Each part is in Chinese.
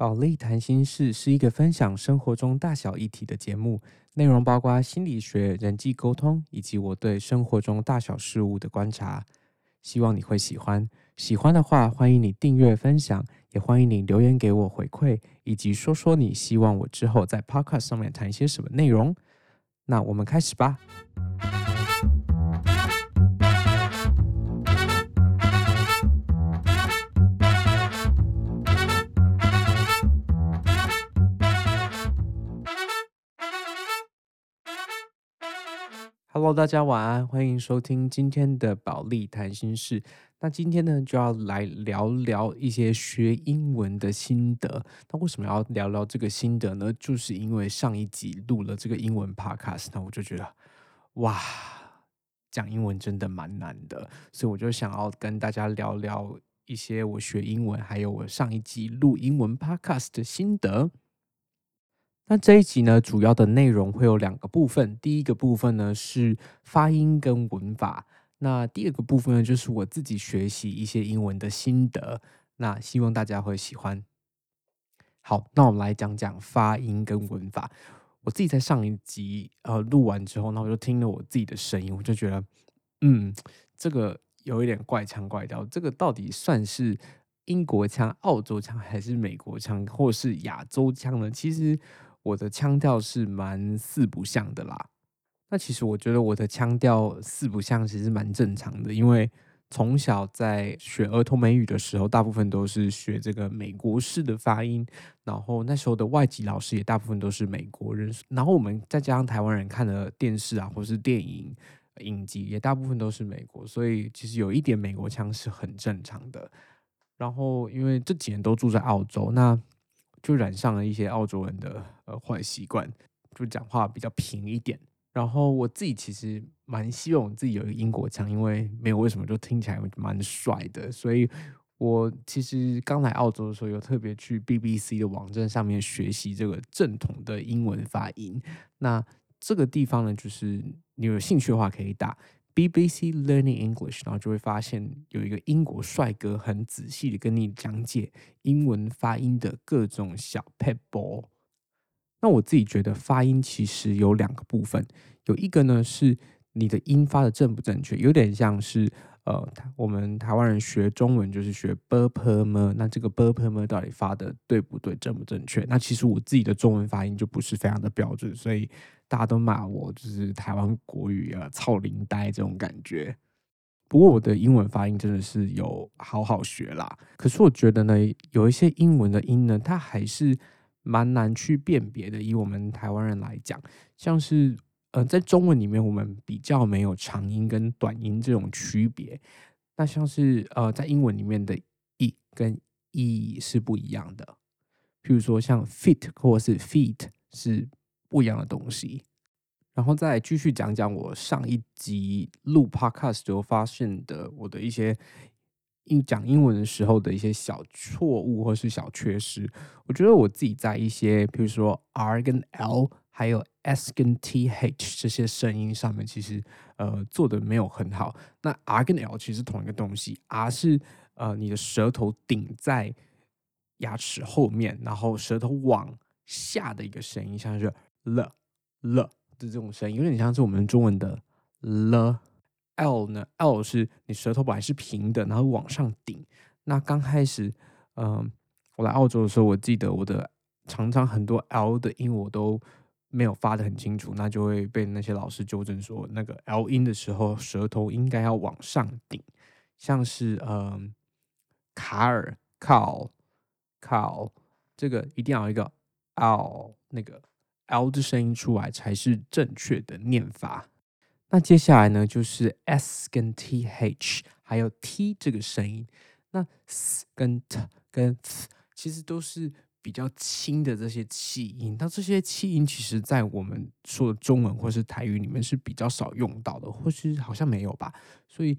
宝莉谈心事是一个分享生活中大小议题的节目，内容包括心理学、人际沟通以及我对生活中大小事物的观察。希望你会喜欢，喜欢的话欢迎你订阅分享，也欢迎你留言给我回馈，以及说说你希望我之后在 Podcast 上面谈一些什么内容。那我们开始吧。大家晚安，欢迎收听今天的保利谈心事。那今天呢，就要来聊聊一些学英文的心得。那为什么要聊聊这个心得呢？就是因为上一集录了这个英文 podcast，那我就觉得，哇，讲英文真的蛮难的，所以我就想要跟大家聊聊一些我学英文，还有我上一集录英文 podcast 的心得。那这一集呢，主要的内容会有两个部分。第一个部分呢是发音跟文法，那第二个部分呢就是我自己学习一些英文的心得。那希望大家会喜欢。好，那我们来讲讲发音跟文法。我自己在上一集呃录完之后，那我就听了我自己的声音，我就觉得，嗯，这个有一点怪腔怪调。这个到底算是英国腔、澳洲腔，还是美国腔，或是亚洲腔呢？其实。我的腔调是蛮四不像的啦。那其实我觉得我的腔调四不像其实蛮正常的，因为从小在学儿童美语的时候，大部分都是学这个美国式的发音，然后那时候的外籍老师也大部分都是美国人，然后我们再加上台湾人看的电视啊，或是电影影集也大部分都是美国，所以其实有一点美国腔是很正常的。然后因为这几年都住在澳洲，那就染上了一些澳洲人的呃坏习惯，就讲话比较平一点。然后我自己其实蛮希望我自己有一个英国腔，因为没有为什么就听起来蛮帅的。所以我其实刚来澳洲的时候，有特别去 BBC 的网站上面学习这个正统的英文发音。那这个地方呢，就是你有兴趣的话可以打。BBC Learning English，然后就会发现有一个英国帅哥很仔细的跟你讲解英文发音的各种小 p e b a l l。那我自己觉得发音其实有两个部分，有一个呢是你的音发的正不正确，有点像是呃我们台湾人学中文就是学 “burp” 吗那这个 “burp” 到底发的对不对，正不正确？那其实我自己的中文发音就不是非常的标准，所以。大家都骂我，就是台湾国语啊，操灵呆这种感觉。不过我的英文发音真的是有好好学啦。可是我觉得呢，有一些英文的音呢，它还是蛮难去辨别的。以我们台湾人来讲，像是呃，在中文里面，我们比较没有长音跟短音这种区别。那像是呃，在英文里面的 e 跟 e 是不一样的。譬如说像 fit 或是 feet 是。不一样的东西，然后再继续讲讲我上一集录 podcast 时候发现的我的一些英讲英文的时候的一些小错误或是小缺失。我觉得我自己在一些，比如说 R 跟 L，还有 S 跟 TH 这些声音上面，其实呃做的没有很好。那 R 跟 L 其实同一个东西，R 是呃你的舌头顶在牙齿后面，然后舌头往下的一个声音，像是。了了的这种声音有点像是我们中文的了。L 呢？L 是你舌头本来是平的，然后往上顶。那刚开始，嗯，我来澳洲的时候，我记得我的常常很多 L 的音我都没有发的很清楚，那就会被那些老师纠正说，那个 L 音的时候舌头应该要往上顶，像是嗯，卡尔靠靠，这个一定要一个 L 那个。L 的声音出来才是正确的念法。那接下来呢，就是 S 跟 TH，还有 T 这个声音。那 S 跟 T 跟 T 其实都是比较轻的这些气音。那这些气音其实，在我们说的中文或是台语里面是比较少用到的，或是好像没有吧。所以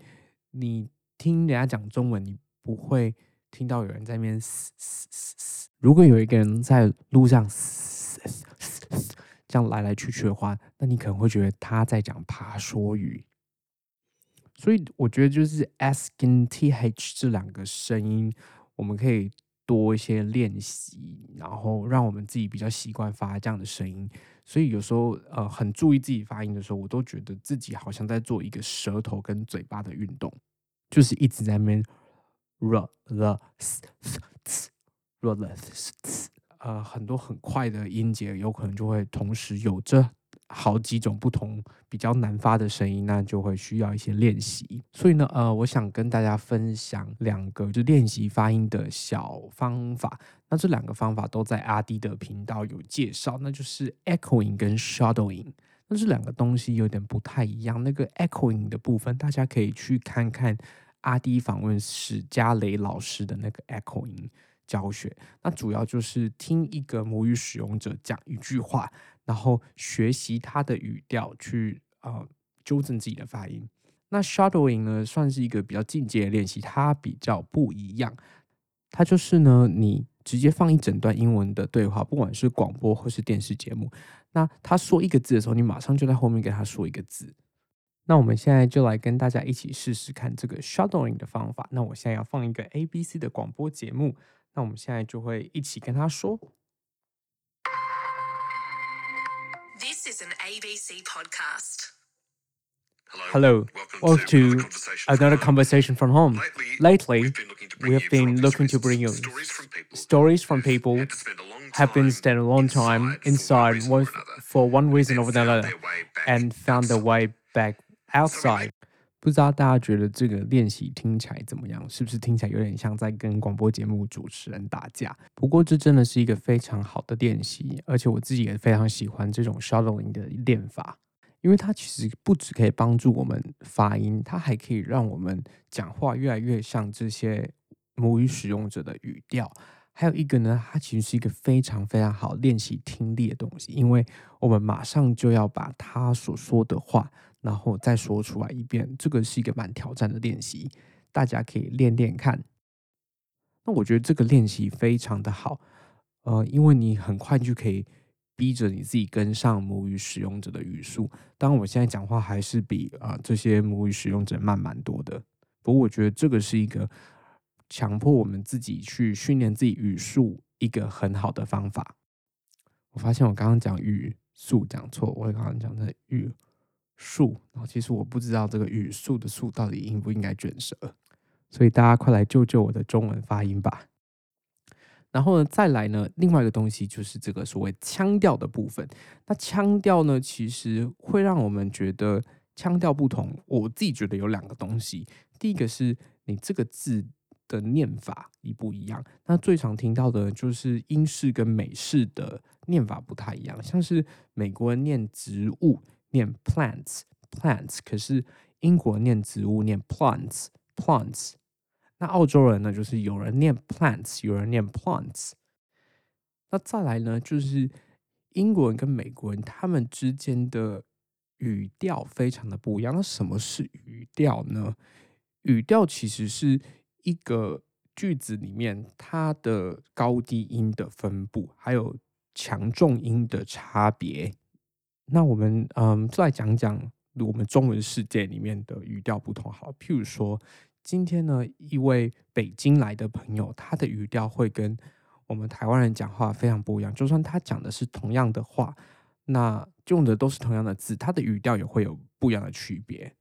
你听人家讲中文，你不会听到有人在那边嘶嘶嘶嘶。如果有一个人在路上嘶嘶。这样来来去去的话，那你可能会觉得他在讲爬说语。所以我觉得就是 S 跟 TH 这两个声音，我们可以多一些练习，然后让我们自己比较习惯发这样的声音。所以有时候呃很注意自己发音的时候，我都觉得自己好像在做一个舌头跟嘴巴的运动，就是一直在那边 r the s s r the s 呃很多很快的音节，有可能就会同时有着。好几种不同比较难发的声音，那就会需要一些练习。所以呢，呃，我想跟大家分享两个就练习发音的小方法。那这两个方法都在阿迪的频道有介绍，那就是 echoing 跟 shadowing。那这两个东西有点不太一样。那个 echoing 的部分，大家可以去看看阿迪访问史嘉蕾老师的那个 echoing 教学。那主要就是听一个母语使用者讲一句话。然后学习他的语调，去啊纠正自己的发音。那 shadowing 呢，算是一个比较进阶的练习，它比较不一样。它就是呢，你直接放一整段英文的对话，不管是广播或是电视节目。那他说一个字的时候，你马上就在后面给他说一个字。那我们现在就来跟大家一起试试看这个 shadowing 的方法。那我现在要放一个 A B C 的广播节目，那我们现在就会一起跟他说。Is an ABC podcast. Hello, welcome, to, to another conversation from home. Lately, Lately we have been looking to bring you stories from people, who have been spent a long time inside for one reason or another and found their way back outside. 不知道大家觉得这个练习听起来怎么样？是不是听起来有点像在跟广播节目主持人打架？不过这真的是一个非常好的练习，而且我自己也非常喜欢这种 shadowing 的练法，因为它其实不只可以帮助我们发音，它还可以让我们讲话越来越像这些母语使用者的语调。还有一个呢，它其实是一个非常非常好练习听力的东西，因为我们马上就要把他所说的话。然后再说出来一遍，这个是一个蛮挑战的练习，大家可以练练看。那我觉得这个练习非常的好，呃，因为你很快就可以逼着你自己跟上母语使用者的语速。当然，我现在讲话还是比啊这些母语使用者慢蛮多的，不过我觉得这个是一个强迫我们自己去训练自己语速一个很好的方法。我发现我刚刚讲语速讲错，我刚刚讲的语。速，然后其实我不知道这个语速的速到底应不应该卷舌，所以大家快来救救我的中文发音吧。然后呢，再来呢，另外一个东西就是这个所谓腔调的部分。那腔调呢，其实会让我们觉得腔调不同。我自己觉得有两个东西，第一个是你这个字的念法一不一样。那最常听到的就是英式跟美式的念法不太一样，像是美国人念植物。念 plants，plants，可是英国念植物念 plants，plants。那澳洲人呢，就是有人念 plants，有人念 plants。那再来呢，就是英国人跟美国人他们之间的语调非常的不一样。那什么是语调呢？语调其实是一个句子里面它的高低音的分布，还有强重音的差别。那我们嗯，再讲讲我们中文世界里面的语调不同。好，譬如说，今天呢，一位北京来的朋友，他的语调会跟我们台湾人讲话非常不一样。就算他讲的是同样的话，那用的都是同样的字，他的语调也会有不一样的区别。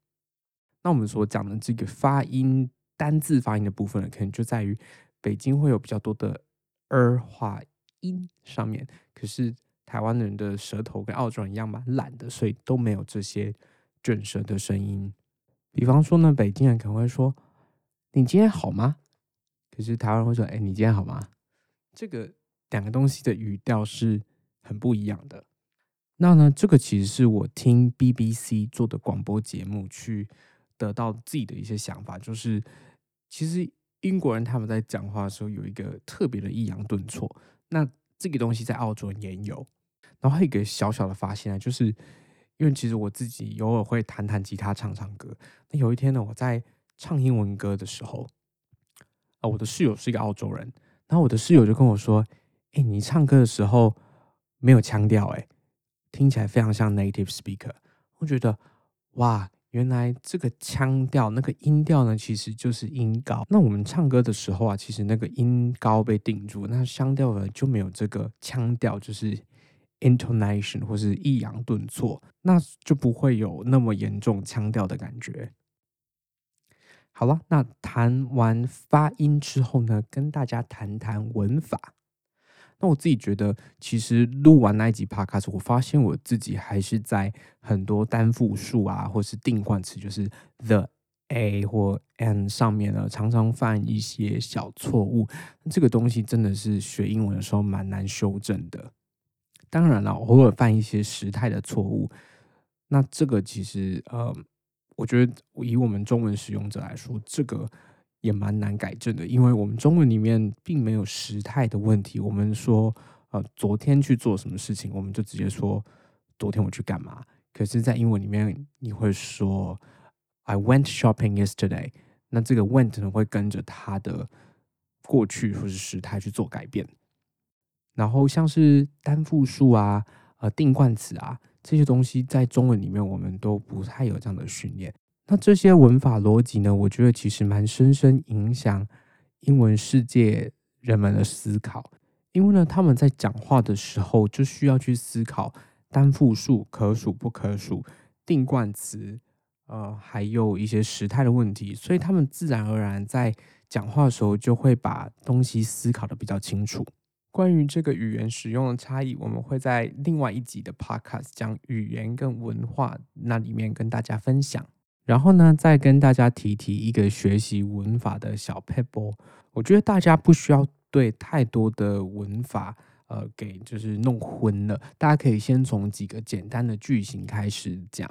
那我们所讲的这个发音单字发音的部分呢，可能就在于北京会有比较多的儿化音上面，可是。台湾人的舌头跟澳洲人一样蛮懒的，所以都没有这些卷舌的声音。比方说呢，北京人可能会说：“你今天好吗？”可是台湾人会说：“哎，你今天好吗？”这个两个东西的语调是很不一样的。那呢，这个其实是我听 BBC 做的广播节目去得到自己的一些想法，就是其实英国人他们在讲话的时候有一个特别的抑扬顿挫，那这个东西在澳洲也有。然后还有一个小小的发现啊，就是因为其实我自己偶尔会弹弹吉他、唱唱歌。那有一天呢，我在唱英文歌的时候，啊，我的室友是一个澳洲人，然后我的室友就跟我说：“哎，你唱歌的时候没有腔调，哎，听起来非常像 native speaker。”我觉得哇，原来这个腔调那个音调呢，其实就是音高。那我们唱歌的时候啊，其实那个音高被定住，那腔调呢就没有这个腔调，就是 intonation 或是抑扬顿挫，那就不会有那么严重腔调的感觉。好了，那谈完发音之后呢，跟大家谈谈文法。那我自己觉得，其实录完那一集 podcast，我发现我自己还是在很多单复数啊，或是定冠词，就是 the a 或 n 上面呢，常常犯一些小错误。这个东西真的是学英文的时候蛮难修正的。当然了，偶尔犯一些时态的错误，那这个其实呃，我觉得以我们中文使用者来说，这个。也蛮难改正的，因为我们中文里面并没有时态的问题。我们说，呃，昨天去做什么事情，我们就直接说昨天我去干嘛。可是，在英文里面，你会说 I went shopping yesterday，那这个 went 呢会跟着它的过去或是时态去做改变。然后，像是单复数啊、呃定冠词啊这些东西，在中文里面我们都不太有这样的训练。那这些文法逻辑呢？我觉得其实蛮深深影响英文世界人们的思考，因为呢，他们在讲话的时候就需要去思考单复数可数不可数、定冠词，呃，还有一些时态的问题，所以他们自然而然在讲话的时候就会把东西思考的比较清楚。关于这个语言使用的差异，我们会在另外一集的 Podcast 讲语言跟文化那里面跟大家分享。然后呢，再跟大家提提一个学习文法的小 pebble。我觉得大家不需要对太多的文法，呃，给就是弄昏了。大家可以先从几个简单的句型开始讲。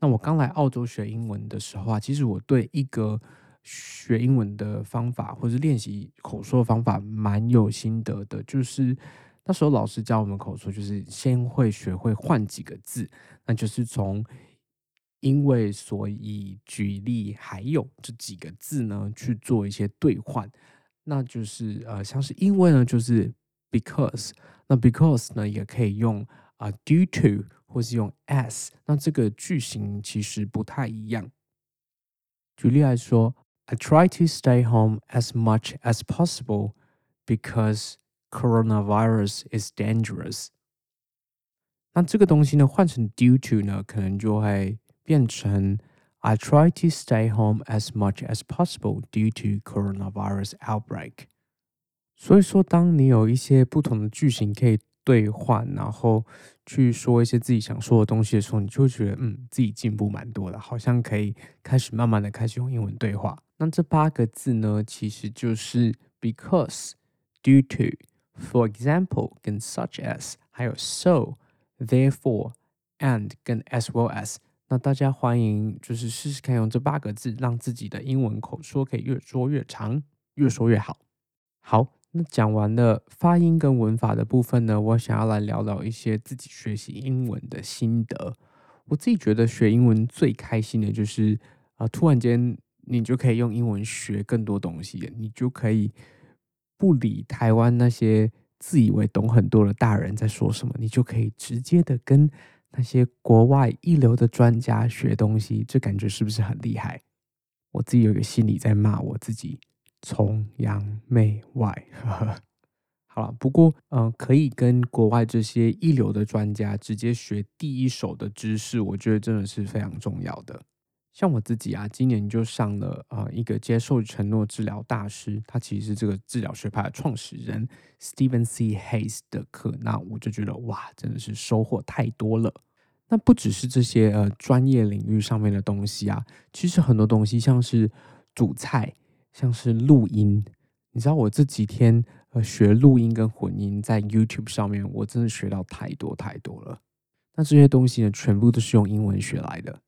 那我刚来澳洲学英文的时候啊，其实我对一个学英文的方法或者练习口说的方法蛮有心得的。就是那时候老师教我们口说，就是先会学会换几个字，那就是从。因为所以举例还有这几个字呢，去做一些兑换，那就是呃，像是因为呢，就是 because，那 because 呢也可以用啊 due to 或是用 as，那这个句型其实不太一样。举例来说，I try to stay home as much as possible because coronavirus is dangerous。那这个东西呢，换成 due to 呢，可能就会。变成 I try to stay home as much as possible due to coronavirus outbreak。所以说，当你有一些不同的句型可以兑换，然后去说一些自己想说的东西的时候，你就会觉得，嗯，自己进步蛮多的，好像可以开始慢慢的开始用英文对话。那这八个字呢，其实就是 because、due to、for example 跟 such as，还有 so、therefore、and 跟 as well as。 那大家欢迎，就是试试看用这八个字，让自己的英文口说可以越说越长，越说越好。好，那讲完了发音跟文法的部分呢，我想要来聊聊一些自己学习英文的心得。我自己觉得学英文最开心的就是啊，突然间你就可以用英文学更多东西，你就可以不理台湾那些自以为懂很多的大人在说什么，你就可以直接的跟。那些国外一流的专家学东西，这感觉是不是很厉害？我自己有个心理在骂我自己，崇洋媚外。好了，不过嗯，可以跟国外这些一流的专家直接学第一手的知识，我觉得真的是非常重要的。像我自己啊，今年就上了啊一个接受承诺治疗大师，他其实是这个治疗学派的创始人 Stephen C. Hayes 的课，那我就觉得哇，真的是收获太多了。那不只是这些呃专业领域上面的东西啊，其实很多东西像是煮菜，像是录音，你知道我这几天呃学录音跟混音在 YouTube 上面，我真的学到太多太多了。那这些东西呢，全部都是用英文学来的。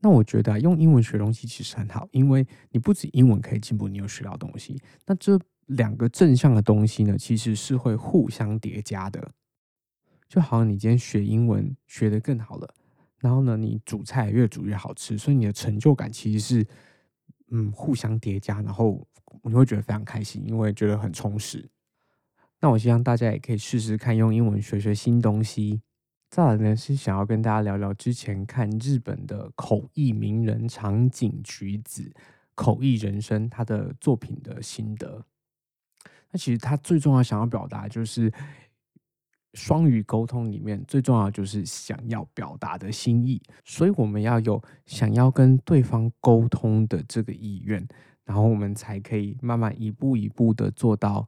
那我觉得啊用英文学东西其实很好，因为你不止英文可以进步，你有学到东西。那这两个正向的东西呢，其实是会互相叠加的。就好像你今天学英文学得更好了，然后呢，你煮菜越煮越好吃，所以你的成就感其实是嗯互相叠加，然后你会觉得非常开心，因为觉得很充实。那我希望大家也可以试试看用英文学学新东西。再来呢是想要跟大家聊聊之前看日本的口译名人长井菊子口译人生他的作品的心得。那其实他最重要想要表达就是双语沟通里面最重要就是想要表达的心意，所以我们要有想要跟对方沟通的这个意愿，然后我们才可以慢慢一步一步的做到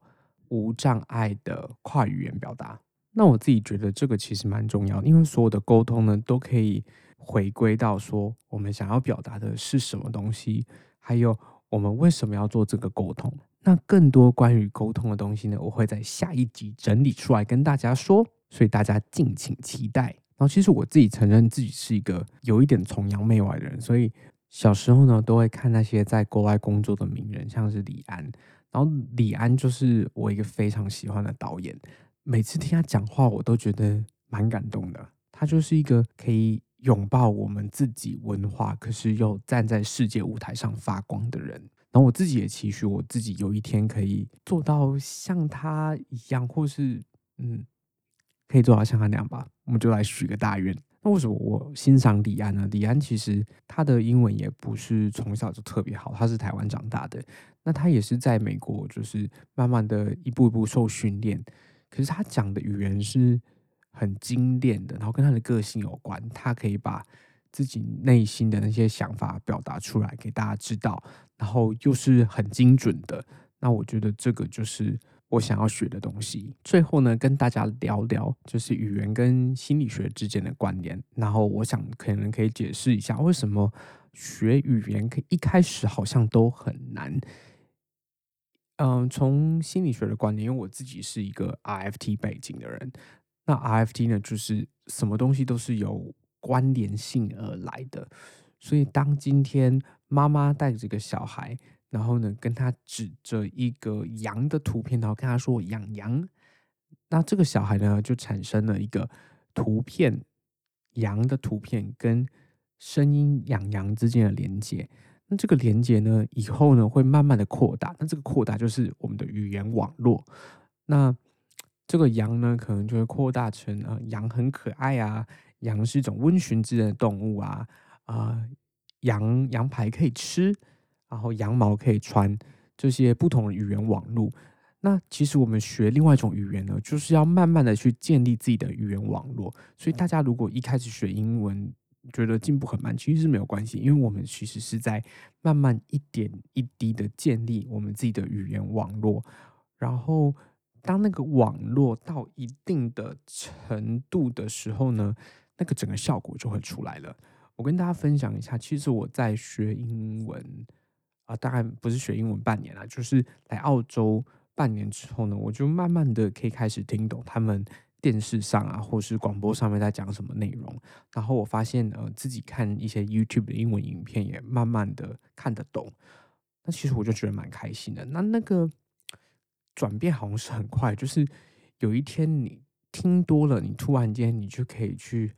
无障碍的跨语言表达。那我自己觉得这个其实蛮重要，因为所有的沟通呢都可以回归到说我们想要表达的是什么东西，还有我们为什么要做这个沟通。那更多关于沟通的东西呢，我会在下一集整理出来跟大家说，所以大家敬请期待。然后其实我自己承认自己是一个有一点崇洋媚外的人，所以小时候呢都会看那些在国外工作的名人，像是李安。然后李安就是我一个非常喜欢的导演。每次听他讲话，我都觉得蛮感动的。他就是一个可以拥抱我们自己文化，可是又站在世界舞台上发光的人。然后我自己也期许我自己有一天可以做到像他一样，或是嗯，可以做到像他那样吧。我们就来许个大愿。那为什么我欣赏李安呢？李安其实他的英文也不是从小就特别好，他是台湾长大的。那他也是在美国，就是慢慢的一步一步受训练。可是他讲的语言是很精炼的，然后跟他的个性有关。他可以把自己内心的那些想法表达出来给大家知道，然后又是很精准的。那我觉得这个就是我想要学的东西。最后呢，跟大家聊聊就是语言跟心理学之间的关联。然后我想可能可以解释一下为什么学语言可以一开始好像都很难。嗯，从心理学的观点，因为我自己是一个 RFT 背景的人，那 RFT 呢，就是什么东西都是有关联性而来的。所以，当今天妈妈带着这个小孩，然后呢，跟他指着一个羊的图片，然后跟他说“养羊”，那这个小孩呢，就产生了一个图片羊的图片跟声音“养羊”之间的连接。那这个连接呢，以后呢会慢慢的扩大。那这个扩大就是我们的语言网络。那这个羊呢，可能就会扩大成啊，羊很可爱啊，羊是一种温驯之人的动物啊，啊，羊羊排可以吃，然后羊毛可以穿，这些不同的语言网络。那其实我们学另外一种语言呢，就是要慢慢的去建立自己的语言网络。所以大家如果一开始学英文，觉得进步很慢，其实是没有关系，因为我们其实是在慢慢一点一滴的建立我们自己的语言网络。然后，当那个网络到一定的程度的时候呢，那个整个效果就会出来了。我跟大家分享一下，其实我在学英文啊，当然不是学英文半年了，就是来澳洲半年之后呢，我就慢慢的可以开始听懂他们。电视上啊，或是广播上面在讲什么内容，然后我发现呃自己看一些 YouTube 的英文影片也慢慢的看得懂，那其实我就觉得蛮开心的。那那个转变好像是很快，就是有一天你听多了，你突然间你就可以去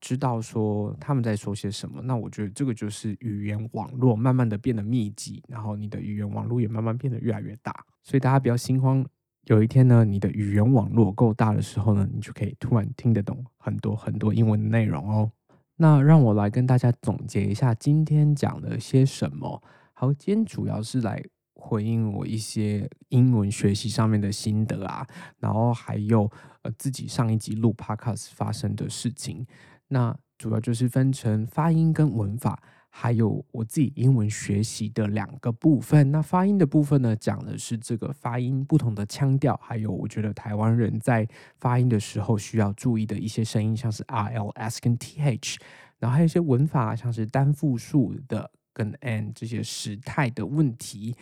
知道说他们在说些什么。那我觉得这个就是语言网络慢慢的变得密集，然后你的语言网络也慢慢变得越来越大，所以大家不要心慌。有一天呢，你的语言网络够大的时候呢，你就可以突然听得懂很多很多英文的内容哦。那让我来跟大家总结一下今天讲了些什么。好，今天主要是来回应我一些英文学习上面的心得啊，然后还有呃自己上一集录 podcast 发生的事情。那主要就是分成发音跟文法。还有我自己英文学习的两个部分，那发音的部分呢，讲的是这个发音不同的腔调，还有我觉得台湾人在发音的时候需要注意的一些声音，像是 R、L、S 跟 T、H，然后还有一些文法，像是单复数的跟 N 这些时态的问题，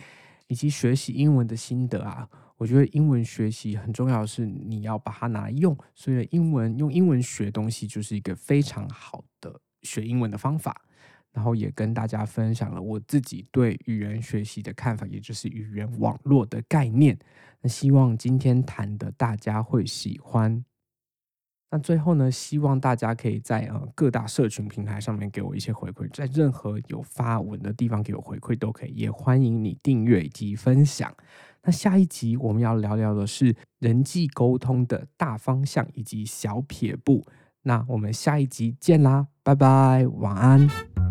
以及学习英文的心得啊。我觉得英文学习很重要是你要把它拿来用，所以英文用英文学东西就是一个非常好的学英文的方法。然后也跟大家分享了我自己对语言学习的看法，也就是语言网络的概念。那希望今天谈的大家会喜欢。那最后呢，希望大家可以在呃各大社群平台上面给我一些回馈，在任何有发文的地方给我回馈都可以。也欢迎你订阅以及分享。那下一集我们要聊聊的是人际沟通的大方向以及小撇步。那我们下一集见啦，拜拜，晚安。